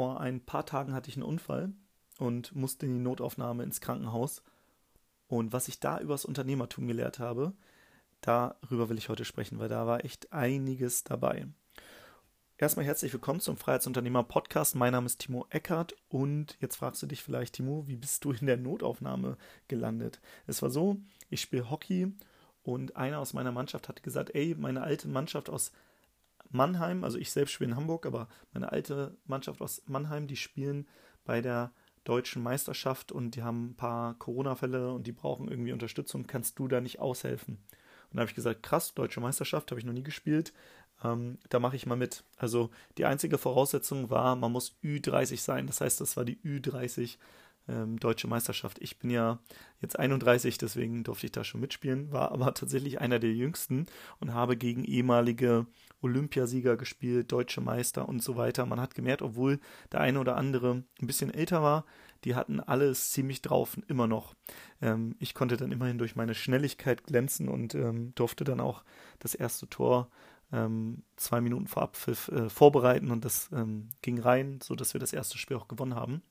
vor ein paar Tagen hatte ich einen Unfall und musste in die Notaufnahme ins Krankenhaus. Und was ich da übers Unternehmertum gelehrt habe, darüber will ich heute sprechen, weil da war echt einiges dabei. Erstmal herzlich willkommen zum Freiheitsunternehmer Podcast. Mein Name ist Timo Eckert und jetzt fragst du dich vielleicht, Timo, wie bist du in der Notaufnahme gelandet? Es war so, ich spiele Hockey und einer aus meiner Mannschaft hat gesagt, ey, meine alte Mannschaft aus Mannheim, also ich selbst spiele in Hamburg, aber meine alte Mannschaft aus Mannheim, die spielen bei der deutschen Meisterschaft und die haben ein paar Corona-Fälle und die brauchen irgendwie Unterstützung. Kannst du da nicht aushelfen? Und da habe ich gesagt, krass, deutsche Meisterschaft habe ich noch nie gespielt. Ähm, da mache ich mal mit. Also die einzige Voraussetzung war, man muss Ü30 sein. Das heißt, das war die Ü30 ähm, deutsche Meisterschaft. Ich bin ja jetzt 31, deswegen durfte ich da schon mitspielen, war aber tatsächlich einer der jüngsten und habe gegen ehemalige Olympiasieger gespielt, deutsche Meister und so weiter. Man hat gemerkt, obwohl der eine oder andere ein bisschen älter war, die hatten alles ziemlich drauf, immer noch. Ähm, ich konnte dann immerhin durch meine Schnelligkeit glänzen und ähm, durfte dann auch das erste Tor ähm, zwei Minuten vor Abpfiff äh, vorbereiten und das ähm, ging rein, sodass wir das erste Spiel auch gewonnen haben.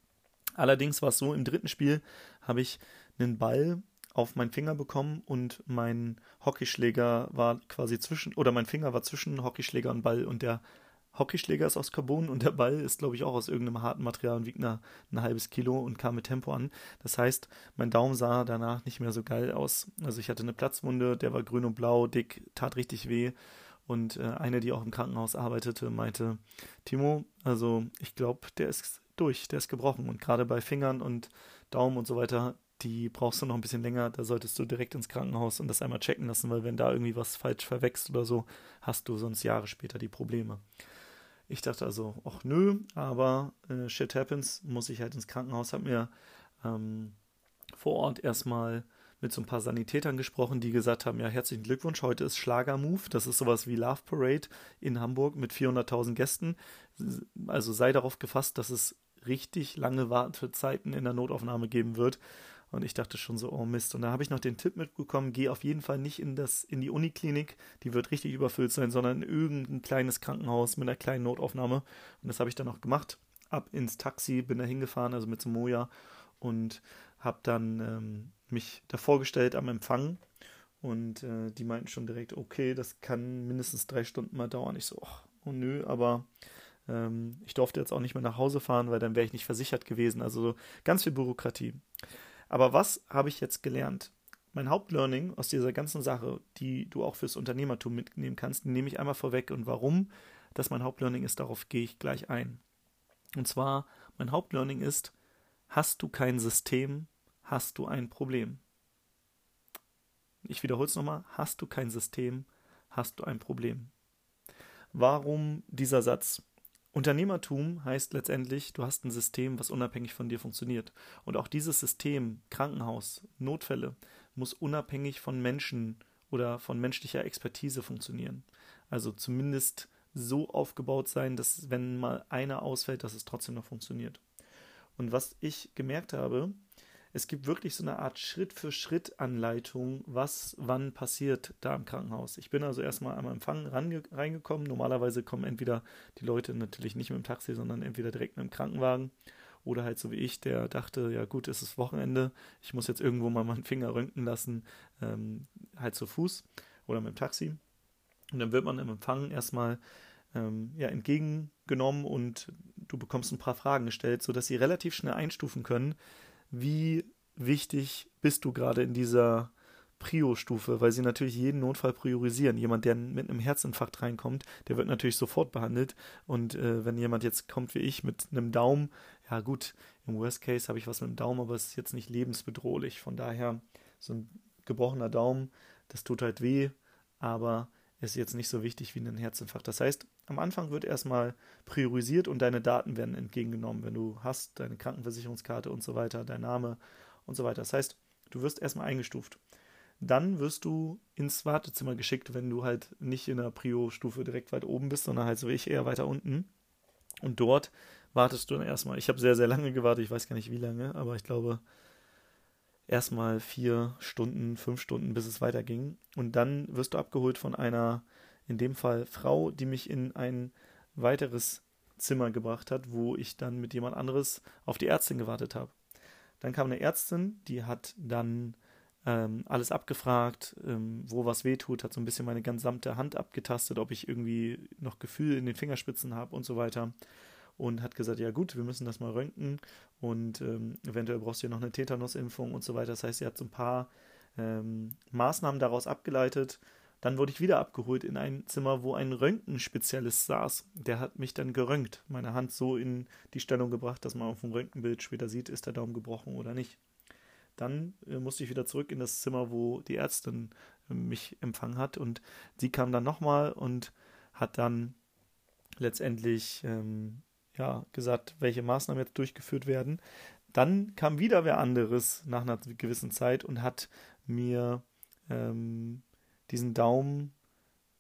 Allerdings war es so, im dritten Spiel habe ich einen Ball auf meinen Finger bekommen und mein Hockeyschläger war quasi zwischen, oder mein Finger war zwischen Hockeyschläger und Ball und der Hockeyschläger ist aus Carbon und der Ball ist, glaube ich, auch aus irgendeinem harten Material und wiegt ein halbes Kilo und kam mit Tempo an. Das heißt, mein Daumen sah danach nicht mehr so geil aus. Also ich hatte eine Platzwunde, der war grün und blau, dick, tat richtig weh. Und äh, eine, die auch im Krankenhaus arbeitete, meinte, Timo, also ich glaube, der ist durch, der ist gebrochen. Und gerade bei Fingern und Daumen und so weiter, die brauchst du noch ein bisschen länger, da solltest du direkt ins Krankenhaus und das einmal checken lassen, weil wenn da irgendwie was falsch verwächst oder so, hast du sonst Jahre später die Probleme. Ich dachte also, ach nö, aber äh, shit happens, muss ich halt ins Krankenhaus, hab mir ähm, vor Ort erstmal mit so ein paar Sanitätern gesprochen, die gesagt haben, ja, herzlichen Glückwunsch, heute ist Schlagermove, das ist sowas wie Love Parade in Hamburg mit 400.000 Gästen. Also sei darauf gefasst, dass es richtig lange Wartezeiten in der Notaufnahme geben wird. Und ich dachte schon so, oh Mist. Und da habe ich noch den Tipp mitbekommen, geh auf jeden Fall nicht in, das, in die Uniklinik, die wird richtig überfüllt sein, sondern in irgendein kleines Krankenhaus mit einer kleinen Notaufnahme. Und das habe ich dann auch gemacht. Ab ins Taxi, bin da hingefahren, also mit Moja und habe dann ähm, mich da vorgestellt am Empfang. Und äh, die meinten schon direkt, okay, das kann mindestens drei Stunden mal dauern. Ich so, oh nö, aber ähm, ich durfte jetzt auch nicht mehr nach Hause fahren, weil dann wäre ich nicht versichert gewesen. Also ganz viel Bürokratie. Aber was habe ich jetzt gelernt? Mein Hauptlearning aus dieser ganzen Sache, die du auch fürs Unternehmertum mitnehmen kannst, nehme ich einmal vorweg. Und warum das mein Hauptlearning ist, darauf gehe ich gleich ein. Und zwar, mein Hauptlearning ist, hast du kein System, hast du ein Problem. Ich wiederhole es nochmal, hast du kein System, hast du ein Problem. Warum dieser Satz? Unternehmertum heißt letztendlich, du hast ein System, was unabhängig von dir funktioniert. Und auch dieses System, Krankenhaus, Notfälle, muss unabhängig von Menschen oder von menschlicher Expertise funktionieren. Also zumindest so aufgebaut sein, dass wenn mal einer ausfällt, dass es trotzdem noch funktioniert. Und was ich gemerkt habe, es gibt wirklich so eine Art Schritt-für-Schritt-Anleitung, was wann passiert da im Krankenhaus. Ich bin also erstmal am Empfang reingekommen. Normalerweise kommen entweder die Leute natürlich nicht mit dem Taxi, sondern entweder direkt mit dem Krankenwagen oder halt so wie ich, der dachte, ja gut, es ist Wochenende, ich muss jetzt irgendwo mal meinen Finger röntgen lassen, ähm, halt zu Fuß oder mit dem Taxi. Und dann wird man im Empfang erstmal ähm, ja, entgegengenommen und du bekommst ein paar Fragen gestellt, sodass sie relativ schnell einstufen können, wie wichtig bist du gerade in dieser Prio-Stufe, weil sie natürlich jeden Notfall priorisieren. Jemand, der mit einem Herzinfarkt reinkommt, der wird natürlich sofort behandelt. Und äh, wenn jemand jetzt kommt wie ich mit einem Daumen, ja gut, im Worst Case habe ich was mit dem Daumen, aber es ist jetzt nicht lebensbedrohlich. Von daher, so ein gebrochener Daumen, das tut halt weh, aber ist jetzt nicht so wichtig wie ein Herzinfarkt. Das heißt, am Anfang wird erstmal priorisiert und deine Daten werden entgegengenommen, wenn du hast, deine Krankenversicherungskarte und so weiter, dein Name und so weiter. Das heißt, du wirst erstmal eingestuft. Dann wirst du ins Wartezimmer geschickt, wenn du halt nicht in der Prio-Stufe direkt weit oben bist, sondern halt so wie ich eher weiter unten. Und dort wartest du dann erstmal. Ich habe sehr, sehr lange gewartet, ich weiß gar nicht wie lange, aber ich glaube erstmal vier Stunden, fünf Stunden, bis es weiterging. Und dann wirst du abgeholt von einer, in dem Fall Frau, die mich in ein weiteres Zimmer gebracht hat, wo ich dann mit jemand anderes auf die Ärztin gewartet habe. Dann kam eine Ärztin, die hat dann ähm, alles abgefragt, ähm, wo was wehtut, hat so ein bisschen meine gesamte Hand abgetastet, ob ich irgendwie noch Gefühl in den Fingerspitzen habe und so weiter. Und hat gesagt, ja gut, wir müssen das mal röntgen und ähm, eventuell brauchst du ja noch eine Tetanusimpfung und so weiter. Das heißt, sie hat so ein paar ähm, Maßnahmen daraus abgeleitet. Dann wurde ich wieder abgeholt in ein Zimmer, wo ein Röntgenspezialist saß. Der hat mich dann geröntgt, meine Hand so in die Stellung gebracht, dass man auf dem Röntgenbild später sieht, ist der Daumen gebrochen oder nicht. Dann äh, musste ich wieder zurück in das Zimmer, wo die Ärztin äh, mich empfangen hat. Und sie kam dann nochmal und hat dann letztendlich ähm, ja, gesagt, welche Maßnahmen jetzt durchgeführt werden. Dann kam wieder wer anderes nach einer gewissen Zeit und hat mir ähm, diesen Daumen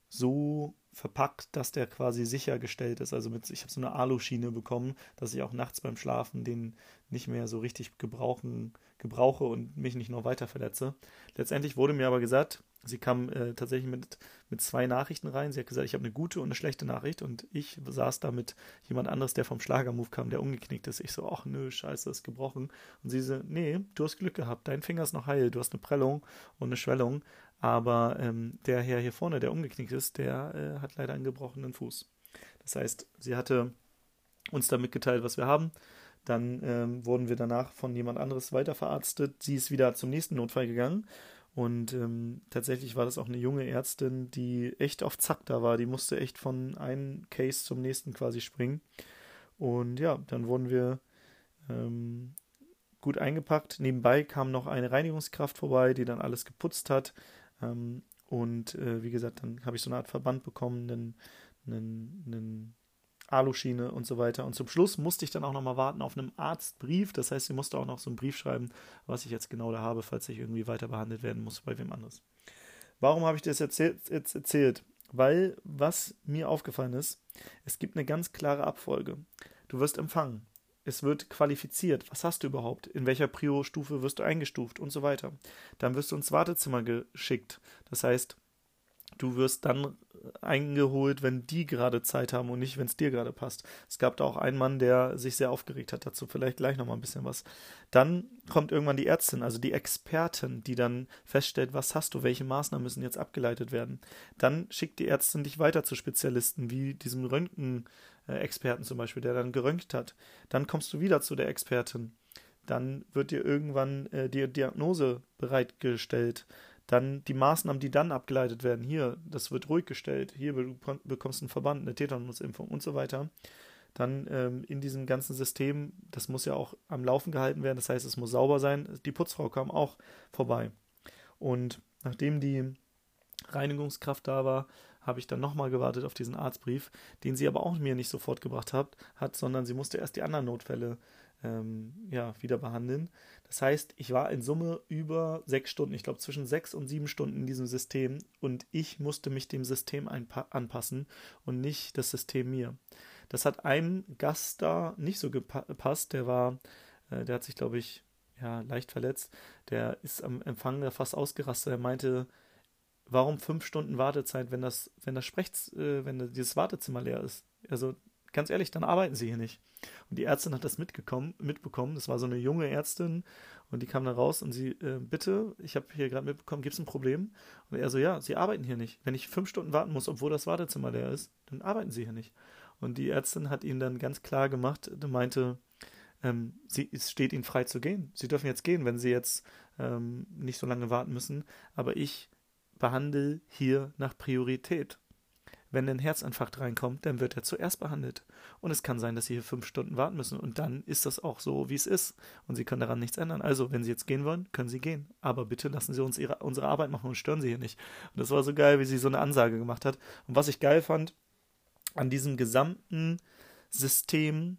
so verpackt, dass der quasi sichergestellt ist. Also mit, ich habe so eine Aluschiene bekommen, dass ich auch nachts beim Schlafen den nicht mehr so richtig gebrauchen, gebrauche und mich nicht noch weiter verletze. Letztendlich wurde mir aber gesagt, sie kam äh, tatsächlich mit, mit zwei Nachrichten rein. Sie hat gesagt, ich habe eine gute und eine schlechte Nachricht und ich saß da mit jemand anderes, der vom Schlagermove kam, der umgeknickt ist. Ich so, ach nö, scheiße, ist gebrochen. Und sie so, nee, du hast Glück gehabt, dein Finger ist noch heil, du hast eine Prellung und eine Schwellung, aber ähm, der Herr hier vorne, der umgeknickt ist, der äh, hat leider einen gebrochenen Fuß. Das heißt, sie hatte uns da mitgeteilt, was wir haben. Dann ähm, wurden wir danach von jemand anderes weiterverarztet. Sie ist wieder zum nächsten Notfall gegangen. Und ähm, tatsächlich war das auch eine junge Ärztin, die echt auf Zack da war. Die musste echt von einem Case zum nächsten quasi springen. Und ja, dann wurden wir ähm, gut eingepackt. Nebenbei kam noch eine Reinigungskraft vorbei, die dann alles geputzt hat. Ähm, und äh, wie gesagt, dann habe ich so eine Art Verband bekommen, einen, einen, einen Aluschiene und so weiter. Und zum Schluss musste ich dann auch nochmal warten auf einen Arztbrief. Das heißt, sie musste auch noch so einen Brief schreiben, was ich jetzt genau da habe, falls ich irgendwie weiter behandelt werden muss bei wem anderes. Warum habe ich das erzählt, jetzt erzählt? Weil was mir aufgefallen ist, es gibt eine ganz klare Abfolge. Du wirst empfangen es wird qualifiziert. Was hast du überhaupt? In welcher Prio-Stufe wirst du eingestuft und so weiter. Dann wirst du ins Wartezimmer geschickt. Das heißt, du wirst dann eingeholt, wenn die gerade Zeit haben und nicht, wenn es dir gerade passt. Es gab da auch einen Mann, der sich sehr aufgeregt hat dazu, vielleicht gleich nochmal ein bisschen was. Dann kommt irgendwann die Ärztin, also die Expertin, die dann feststellt, was hast du, welche Maßnahmen müssen jetzt abgeleitet werden. Dann schickt die Ärztin dich weiter zu Spezialisten, wie diesem Röntgen-Experten zum Beispiel, der dann geröntgt hat. Dann kommst du wieder zu der Expertin. Dann wird dir irgendwann äh, die Diagnose bereitgestellt dann die Maßnahmen, die dann abgeleitet werden, hier, das wird ruhig gestellt, hier bekommst du einen Verband, eine Tetanusimpfung und so weiter. Dann ähm, in diesem ganzen System, das muss ja auch am Laufen gehalten werden, das heißt, es muss sauber sein. Die Putzfrau kam auch vorbei. Und nachdem die Reinigungskraft da war, habe ich dann nochmal gewartet auf diesen Arztbrief, den sie aber auch mir nicht sofort gebracht hat, hat sondern sie musste erst die anderen Notfälle ähm, ja, wieder behandeln. Das heißt, ich war in Summe über sechs Stunden, ich glaube zwischen sechs und sieben Stunden in diesem System und ich musste mich dem System anpassen und nicht das System mir. Das hat einem Gast da nicht so gepasst, der war, äh, der hat sich, glaube ich, ja, leicht verletzt. Der ist am Empfang da fast ausgerastet. Er meinte, warum fünf Stunden Wartezeit, wenn das, wenn das Sprechz, äh, wenn dieses Wartezimmer leer ist? Also ganz ehrlich, dann arbeiten sie hier nicht. Und die Ärztin hat das mitgekommen, mitbekommen. Das war so eine junge Ärztin und die kam dann raus und sie, äh, bitte, ich habe hier gerade mitbekommen, gibt es ein Problem? Und er so, ja, sie arbeiten hier nicht. Wenn ich fünf Stunden warten muss, obwohl das Wartezimmer leer ist, dann arbeiten sie hier nicht. Und die Ärztin hat ihm dann ganz klar gemacht, meinte, ähm, sie, es steht ihnen frei zu gehen. Sie dürfen jetzt gehen, wenn sie jetzt ähm, nicht so lange warten müssen. Aber ich behandle hier nach Priorität. Wenn ein Herzinfarkt reinkommt, dann wird er zuerst behandelt. Und es kann sein, dass Sie hier fünf Stunden warten müssen. Und dann ist das auch so, wie es ist. Und Sie können daran nichts ändern. Also, wenn Sie jetzt gehen wollen, können Sie gehen. Aber bitte lassen Sie uns ihre, unsere Arbeit machen und stören Sie hier nicht. Und das war so geil, wie sie so eine Ansage gemacht hat. Und was ich geil fand, an diesem gesamten System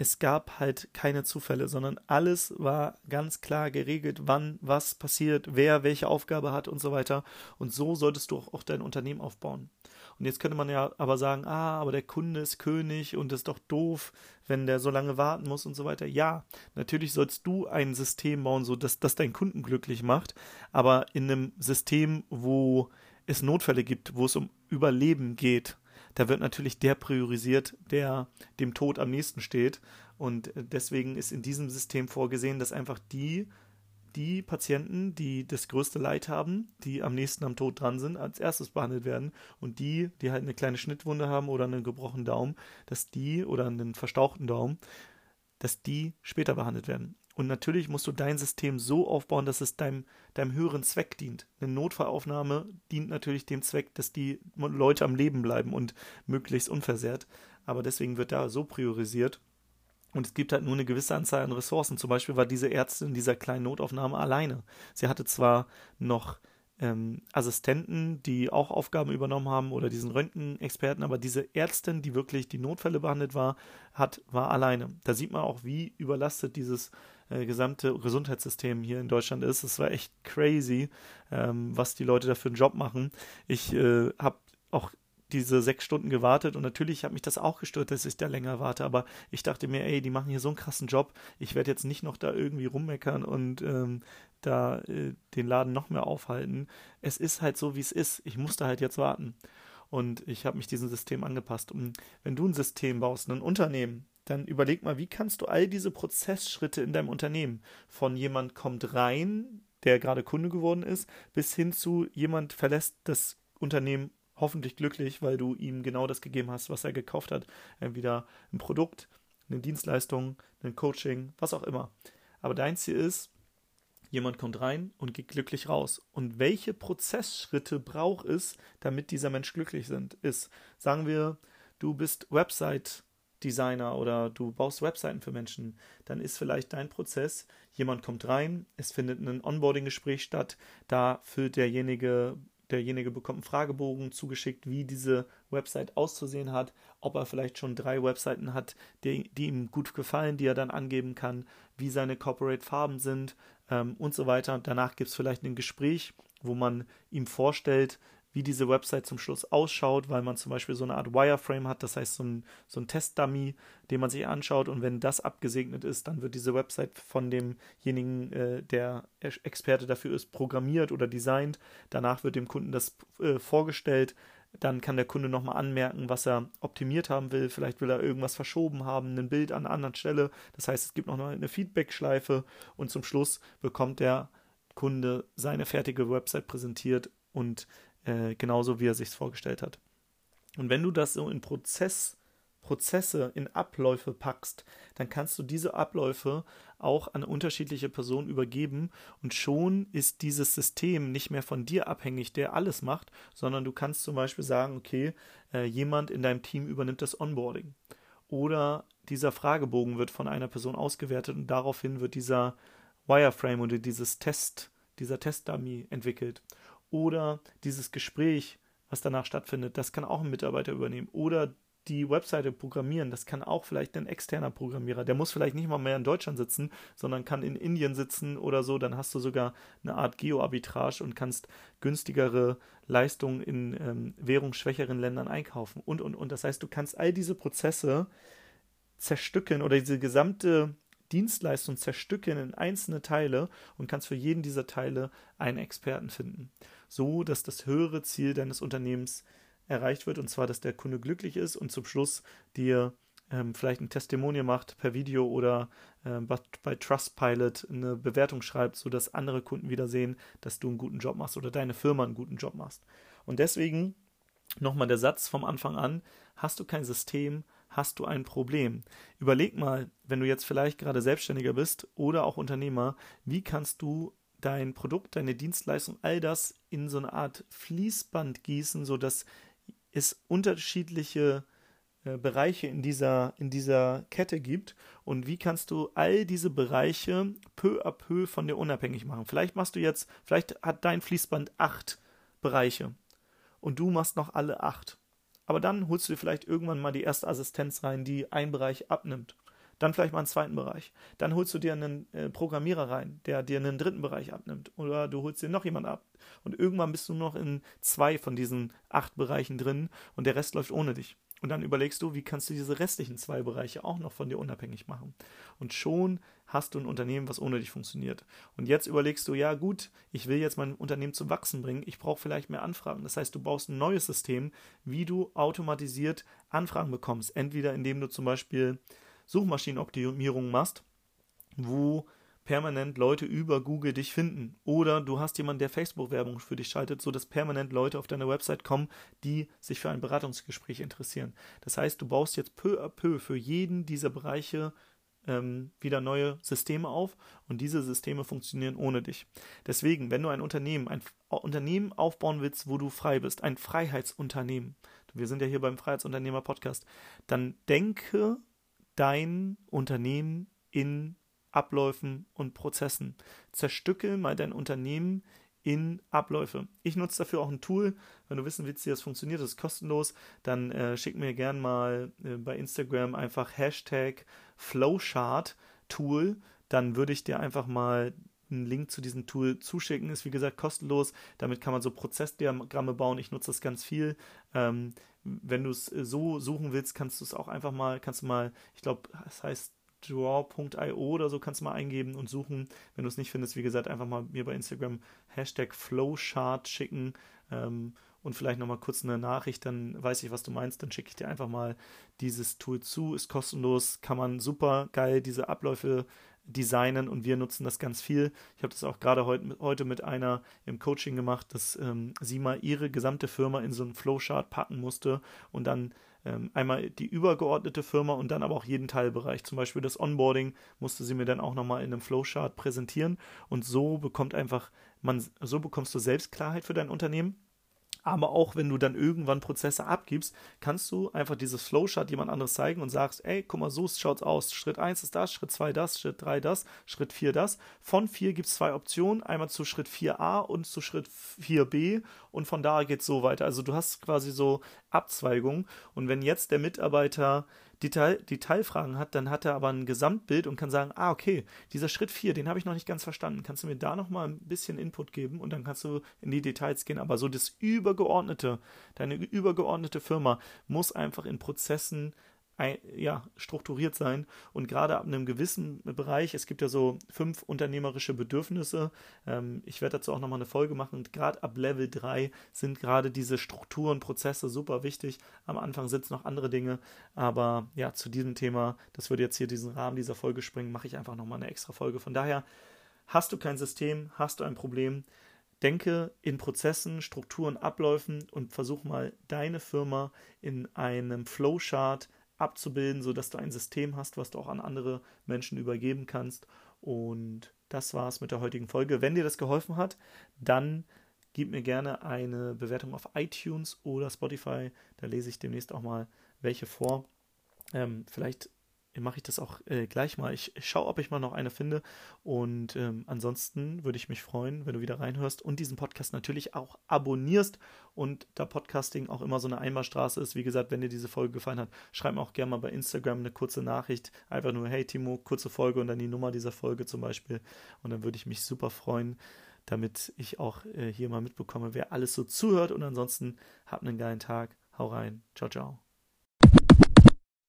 es gab halt keine Zufälle, sondern alles war ganz klar geregelt, wann was passiert, wer welche Aufgabe hat und so weiter. Und so solltest du auch, dein Unternehmen aufbauen. Und jetzt könnte man ja aber sagen, ah, aber der Kunde ist König und ist doch doof, wenn der so lange warten muss und so weiter. Ja, natürlich sollst du ein System bauen, so dass das deinen Kunden glücklich macht, aber in einem System, wo es Notfälle gibt, wo es um Überleben geht, da wird natürlich der priorisiert, der dem Tod am nächsten steht. Und deswegen ist in diesem System vorgesehen, dass einfach die die Patienten, die das größte Leid haben, die am nächsten am Tod dran sind, als erstes behandelt werden und die, die halt eine kleine Schnittwunde haben oder einen gebrochenen Daumen, dass die oder einen verstauchten Daumen, dass die später behandelt werden. Und natürlich musst du dein System so aufbauen, dass es deinem, deinem höheren Zweck dient. Eine Notfallaufnahme dient natürlich dem Zweck, dass die Leute am Leben bleiben und möglichst unversehrt. Aber deswegen wird da so priorisiert. Und es gibt halt nur eine gewisse Anzahl an Ressourcen. Zum Beispiel war diese Ärztin in dieser kleinen Notaufnahme alleine. Sie hatte zwar noch ähm, Assistenten, die auch Aufgaben übernommen haben oder diesen Röntgenexperten, aber diese Ärztin, die wirklich die Notfälle behandelt war, hat, war alleine. Da sieht man auch, wie überlastet dieses äh, gesamte Gesundheitssystem hier in Deutschland ist. Es war echt crazy, ähm, was die Leute da für einen Job machen. Ich äh, habe auch diese sechs Stunden gewartet und natürlich hat mich das auch gestört, dass ich da länger warte, aber ich dachte mir, ey, die machen hier so einen krassen Job, ich werde jetzt nicht noch da irgendwie rummeckern und ähm, da äh, den Laden noch mehr aufhalten. Es ist halt so, wie es ist. Ich musste halt jetzt warten. Und ich habe mich diesem System angepasst. Und wenn du ein System baust, ein Unternehmen, dann überleg mal, wie kannst du all diese Prozessschritte in deinem Unternehmen von jemand kommt rein, der gerade Kunde geworden ist, bis hin zu jemand verlässt das Unternehmen hoffentlich glücklich, weil du ihm genau das gegeben hast, was er gekauft hat. Entweder ein Produkt, eine Dienstleistung, ein Coaching, was auch immer. Aber dein Ziel ist, jemand kommt rein und geht glücklich raus. Und welche Prozessschritte braucht es, damit dieser Mensch glücklich sind, ist, sagen wir, du bist Website Designer oder du baust Webseiten für Menschen, dann ist vielleicht dein Prozess, jemand kommt rein, es findet ein Onboarding-Gespräch statt, da füllt derjenige derjenige bekommt einen Fragebogen zugeschickt, wie diese Website auszusehen hat, ob er vielleicht schon drei Webseiten hat, die, die ihm gut gefallen, die er dann angeben kann, wie seine Corporate-Farben sind ähm, und so weiter. Danach gibt es vielleicht ein Gespräch, wo man ihm vorstellt, wie diese Website zum Schluss ausschaut, weil man zum Beispiel so eine Art Wireframe hat, das heißt so ein, so ein Testdummy, den man sich anschaut und wenn das abgesegnet ist, dann wird diese Website von demjenigen, äh, der Experte dafür ist, programmiert oder designt. Danach wird dem Kunden das äh, vorgestellt. Dann kann der Kunde nochmal anmerken, was er optimiert haben will. Vielleicht will er irgendwas verschoben haben, ein Bild an einer anderen Stelle. Das heißt, es gibt noch eine Feedback-Schleife und zum Schluss bekommt der Kunde seine fertige Website präsentiert und äh, genauso wie er sich vorgestellt hat. Und wenn du das so in Prozess, Prozesse, in Abläufe packst, dann kannst du diese Abläufe auch an unterschiedliche Personen übergeben. Und schon ist dieses System nicht mehr von dir abhängig, der alles macht, sondern du kannst zum Beispiel sagen, okay, äh, jemand in deinem Team übernimmt das Onboarding. Oder dieser Fragebogen wird von einer Person ausgewertet und daraufhin wird dieser Wireframe oder dieses Test, dieser Testdummy entwickelt oder dieses Gespräch, was danach stattfindet, das kann auch ein Mitarbeiter übernehmen. Oder die Webseite programmieren, das kann auch vielleicht ein externer Programmierer. Der muss vielleicht nicht mal mehr in Deutschland sitzen, sondern kann in Indien sitzen oder so. Dann hast du sogar eine Art Geo-Arbitrage und kannst günstigere Leistungen in ähm, währungsschwächeren Ländern einkaufen und, und, und. Das heißt, du kannst all diese Prozesse zerstückeln oder diese gesamte Dienstleistung zerstückeln in einzelne Teile und kannst für jeden dieser Teile einen Experten finden so dass das höhere Ziel deines Unternehmens erreicht wird, und zwar, dass der Kunde glücklich ist und zum Schluss dir ähm, vielleicht ein Testimonial macht per Video oder äh, bei Trustpilot eine Bewertung schreibt, sodass andere Kunden wieder sehen, dass du einen guten Job machst oder deine Firma einen guten Job machst. Und deswegen nochmal der Satz vom Anfang an, hast du kein System, hast du ein Problem. Überleg mal, wenn du jetzt vielleicht gerade Selbstständiger bist oder auch Unternehmer, wie kannst du dein Produkt, deine Dienstleistung, all das in so eine Art Fließband gießen, sodass es unterschiedliche äh, Bereiche in dieser, in dieser Kette gibt und wie kannst du all diese Bereiche peu à peu von dir unabhängig machen. Vielleicht machst du jetzt, vielleicht hat dein Fließband acht Bereiche und du machst noch alle acht. Aber dann holst du dir vielleicht irgendwann mal die erste Assistenz rein, die einen Bereich abnimmt dann vielleicht mal einen zweiten Bereich. Dann holst du dir einen äh, Programmierer rein, der dir einen dritten Bereich abnimmt. Oder du holst dir noch jemanden ab. Und irgendwann bist du noch in zwei von diesen acht Bereichen drin und der Rest läuft ohne dich. Und dann überlegst du, wie kannst du diese restlichen zwei Bereiche auch noch von dir unabhängig machen. Und schon hast du ein Unternehmen, was ohne dich funktioniert. Und jetzt überlegst du, ja gut, ich will jetzt mein Unternehmen zum Wachsen bringen, ich brauche vielleicht mehr Anfragen. Das heißt, du baust ein neues System, wie du automatisiert Anfragen bekommst. Entweder indem du zum Beispiel Suchmaschinenoptimierung machst, wo permanent Leute über Google dich finden. Oder du hast jemanden, der Facebook-Werbung für dich schaltet, sodass permanent Leute auf deine Website kommen, die sich für ein Beratungsgespräch interessieren. Das heißt, du baust jetzt peu à peu für jeden dieser Bereiche ähm, wieder neue Systeme auf und diese Systeme funktionieren ohne dich. Deswegen, wenn du ein Unternehmen, ein Unternehmen aufbauen willst, wo du frei bist, ein Freiheitsunternehmen, wir sind ja hier beim Freiheitsunternehmer Podcast, dann denke dein Unternehmen in Abläufen und Prozessen. Zerstücke mal dein Unternehmen in Abläufe. Ich nutze dafür auch ein Tool. Wenn du wissen willst, wie das funktioniert, das ist kostenlos, dann äh, schick mir gern mal äh, bei Instagram einfach Hashtag Flowchart Tool. Dann würde ich dir einfach mal einen Link zu diesem Tool zuschicken. Ist wie gesagt kostenlos. Damit kann man so Prozessdiagramme bauen. Ich nutze das ganz viel. Ähm, wenn du es äh, so suchen willst, kannst du es auch einfach mal, kannst du mal, ich glaube, es heißt draw.io oder so kannst du mal eingeben und suchen. Wenn du es nicht findest, wie gesagt, einfach mal mir bei Instagram Hashtag Flowchart schicken ähm, und vielleicht nochmal kurz eine Nachricht, dann weiß ich, was du meinst. Dann schicke ich dir einfach mal dieses Tool zu. Ist kostenlos, kann man super geil diese Abläufe designen und wir nutzen das ganz viel. Ich habe das auch gerade heut, heute mit einer im Coaching gemacht, dass ähm, sie mal ihre gesamte Firma in so einen Flowchart packen musste und dann einmal die übergeordnete Firma und dann aber auch jeden Teilbereich. Zum Beispiel das Onboarding musste sie mir dann auch nochmal in einem Flowchart präsentieren und so bekommt einfach man, so bekommst du selbst Klarheit für dein Unternehmen aber auch wenn du dann irgendwann Prozesse abgibst, kannst du einfach dieses Flowchart jemand anderes zeigen und sagst, ey, guck mal, so schaut's aus. Schritt 1 ist das, Schritt 2 das, Schritt 3 das, Schritt 4 das. Von 4 gibt es zwei Optionen, einmal zu Schritt 4a und zu Schritt 4b und von da geht es so weiter. Also du hast quasi so Abzweigungen und wenn jetzt der Mitarbeiter Detail, Detailfragen hat, dann hat er aber ein Gesamtbild und kann sagen, ah, okay, dieser Schritt 4, den habe ich noch nicht ganz verstanden. Kannst du mir da nochmal ein bisschen Input geben und dann kannst du in die Details gehen. Aber so das Übergeordnete, deine übergeordnete Firma muss einfach in Prozessen ja, strukturiert sein und gerade ab einem gewissen Bereich, es gibt ja so fünf unternehmerische Bedürfnisse, ähm, ich werde dazu auch nochmal eine Folge machen und gerade ab Level 3 sind gerade diese Strukturen, Prozesse super wichtig. Am Anfang sind es noch andere Dinge, aber ja, zu diesem Thema, das würde jetzt hier diesen Rahmen dieser Folge springen, mache ich einfach nochmal eine extra Folge. Von daher, hast du kein System, hast du ein Problem, denke in Prozessen, Strukturen, Abläufen und versuch mal deine Firma in einem Flowchart abzubilden, sodass du ein System hast, was du auch an andere Menschen übergeben kannst. Und das war's mit der heutigen Folge. Wenn dir das geholfen hat, dann gib mir gerne eine Bewertung auf iTunes oder Spotify. Da lese ich demnächst auch mal welche vor. Ähm, vielleicht mache ich das auch äh, gleich mal. Ich, schaue, ob ich mal noch eine finde. Und ähm, ansonsten würde ich mich freuen, wenn du wieder reinhörst und diesen Podcast natürlich auch abonnierst. Und da Podcasting auch immer so eine Einbahnstraße ist, wie gesagt, wenn dir diese Folge gefallen hat, schreib mir auch gerne mal bei Instagram eine kurze Nachricht. Einfach nur, hey Timo, kurze Folge und dann die Nummer dieser Folge zum Beispiel. Und dann würde ich mich super freuen damit ich auch äh, hier mal mitbekomme, wer alles so zuhört. Und ansonsten habt einen geilen Tag. Hau rein. Ciao, ciao.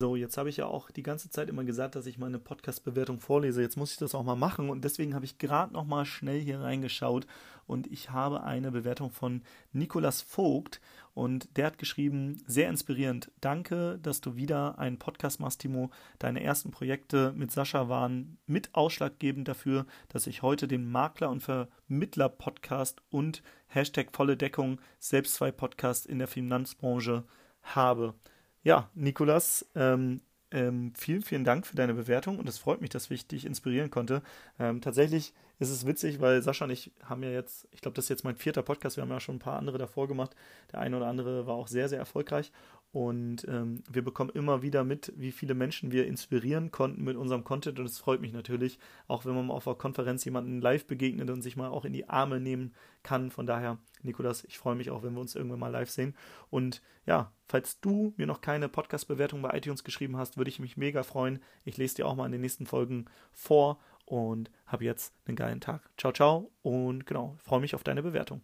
So, jetzt habe ich ja auch die ganze Zeit immer gesagt, dass ich meine Podcast-Bewertung vorlese. Jetzt muss ich das auch mal machen und deswegen habe ich gerade noch mal schnell hier reingeschaut und ich habe eine Bewertung von Nikolas Vogt und der hat geschrieben, sehr inspirierend. Danke, dass du wieder einen Podcast machst, Timo. Deine ersten Projekte mit Sascha waren mit ausschlaggebend dafür, dass ich heute den Makler- und Vermittler-Podcast und Hashtag volle Deckung selbst zwei Podcasts in der Finanzbranche habe ja, Nikolas, ähm, ähm, vielen, vielen Dank für deine Bewertung und es freut mich, dass ich dich inspirieren konnte. Ähm, tatsächlich ist es witzig, weil Sascha und ich haben ja jetzt, ich glaube, das ist jetzt mein vierter Podcast, wir haben ja schon ein paar andere davor gemacht. Der eine oder andere war auch sehr, sehr erfolgreich und ähm, wir bekommen immer wieder mit, wie viele Menschen wir inspirieren konnten mit unserem Content und es freut mich natürlich, auch wenn man mal auf einer Konferenz jemanden live begegnet und sich mal auch in die Arme nehmen kann. Von daher, Nikolas, ich freue mich auch, wenn wir uns irgendwann mal live sehen. Und ja, falls du mir noch keine Podcast-Bewertung bei iTunes geschrieben hast, würde ich mich mega freuen. Ich lese dir auch mal in den nächsten Folgen vor und habe jetzt einen geilen Tag. Ciao, ciao und genau, freue mich auf deine Bewertung.